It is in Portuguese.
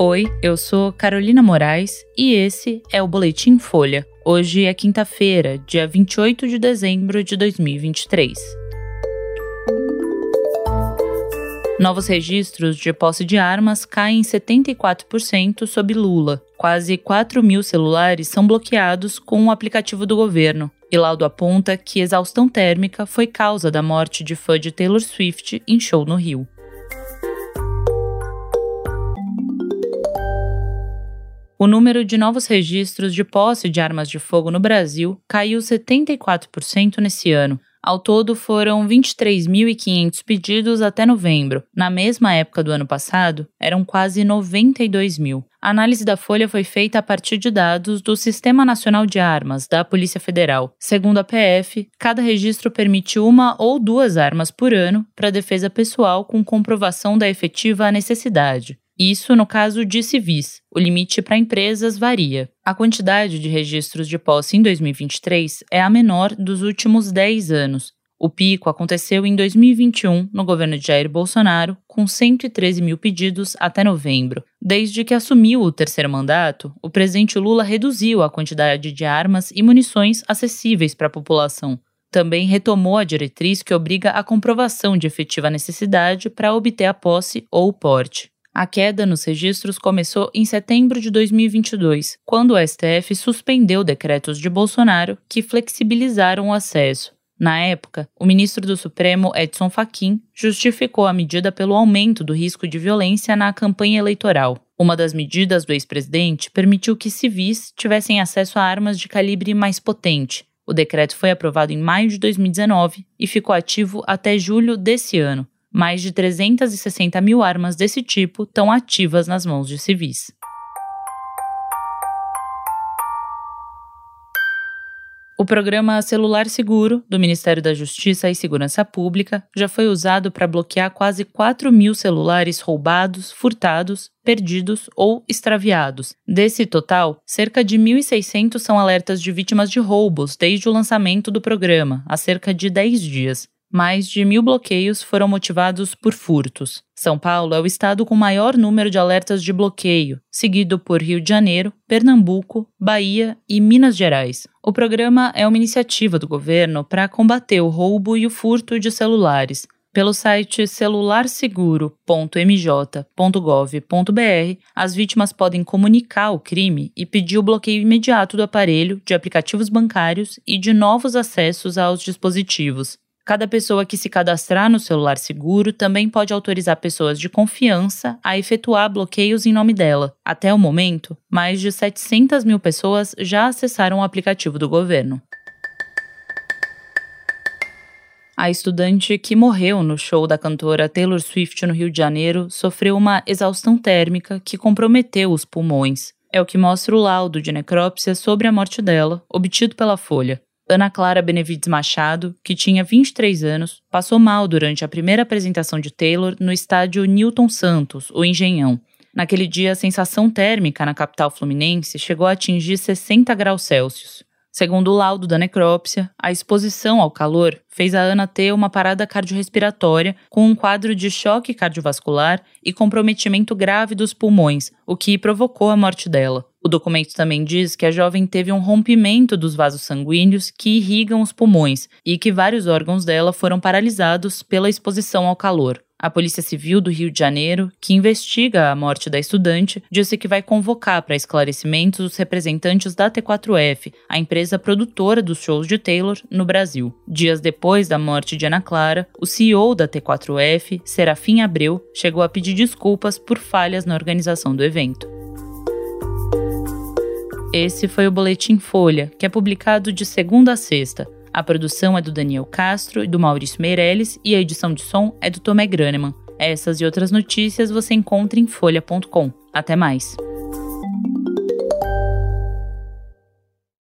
Oi, eu sou Carolina Moraes e esse é o Boletim Folha. Hoje é quinta-feira, dia 28 de dezembro de 2023. Novos registros de posse de armas caem 74% sob Lula. Quase 4 mil celulares são bloqueados com o aplicativo do governo. E laudo aponta que exaustão térmica foi causa da morte de fã de Taylor Swift em show no Rio. O número de novos registros de posse de armas de fogo no Brasil caiu 74% nesse ano. Ao todo, foram 23.500 pedidos até novembro. Na mesma época do ano passado, eram quase 92 mil. A análise da Folha foi feita a partir de dados do Sistema Nacional de Armas, da Polícia Federal. Segundo a PF, cada registro permite uma ou duas armas por ano para defesa pessoal com comprovação da efetiva necessidade. Isso no caso de civis. O limite para empresas varia. A quantidade de registros de posse em 2023 é a menor dos últimos 10 anos. O pico aconteceu em 2021, no governo de Jair Bolsonaro, com 113 mil pedidos até novembro. Desde que assumiu o terceiro mandato, o presidente Lula reduziu a quantidade de armas e munições acessíveis para a população. Também retomou a diretriz que obriga a comprovação de efetiva necessidade para obter a posse ou o porte. A queda nos registros começou em setembro de 2022, quando o STF suspendeu decretos de Bolsonaro que flexibilizaram o acesso. Na época, o ministro do Supremo, Edson Fachin, justificou a medida pelo aumento do risco de violência na campanha eleitoral. Uma das medidas do ex-presidente permitiu que civis tivessem acesso a armas de calibre mais potente. O decreto foi aprovado em maio de 2019 e ficou ativo até julho desse ano, mais de 360 mil armas desse tipo estão ativas nas mãos de civis. O programa Celular Seguro, do Ministério da Justiça e Segurança Pública, já foi usado para bloquear quase 4 mil celulares roubados, furtados, perdidos ou extraviados. Desse total, cerca de 1.600 são alertas de vítimas de roubos desde o lançamento do programa, há cerca de 10 dias mais de mil bloqueios foram motivados por furtos. São Paulo é o estado com maior número de alertas de bloqueio, seguido por Rio de Janeiro, Pernambuco, Bahia e Minas Gerais. O programa é uma iniciativa do governo para combater o roubo e o furto de celulares. Pelo site celularseguro.mj.gov.br, as vítimas podem comunicar o crime e pedir o bloqueio imediato do aparelho, de aplicativos bancários e de novos acessos aos dispositivos. Cada pessoa que se cadastrar no celular seguro também pode autorizar pessoas de confiança a efetuar bloqueios em nome dela. Até o momento, mais de 700 mil pessoas já acessaram o aplicativo do governo. A estudante que morreu no show da cantora Taylor Swift no Rio de Janeiro sofreu uma exaustão térmica que comprometeu os pulmões. É o que mostra o laudo de necrópsia sobre a morte dela, obtido pela Folha. Ana Clara Benevides Machado, que tinha 23 anos, passou mal durante a primeira apresentação de Taylor no estádio Newton Santos, o Engenhão. Naquele dia, a sensação térmica na capital fluminense chegou a atingir 60 graus Celsius. Segundo o laudo da necrópsia, a exposição ao calor fez a Ana ter uma parada cardiorrespiratória com um quadro de choque cardiovascular e comprometimento grave dos pulmões, o que provocou a morte dela. O documento também diz que a jovem teve um rompimento dos vasos sanguíneos que irrigam os pulmões e que vários órgãos dela foram paralisados pela exposição ao calor. A Polícia Civil do Rio de Janeiro, que investiga a morte da estudante, disse que vai convocar para esclarecimentos os representantes da T4F, a empresa produtora dos shows de Taylor no Brasil. Dias depois da morte de Ana Clara, o CEO da T4F, Serafim Abreu, chegou a pedir desculpas por falhas na organização do evento. Esse foi o Boletim Folha, que é publicado de segunda a sexta. A produção é do Daniel Castro e do Maurício Meirelles e a edição de som é do Tomé Graneman. Essas e outras notícias você encontra em folha.com. Até mais!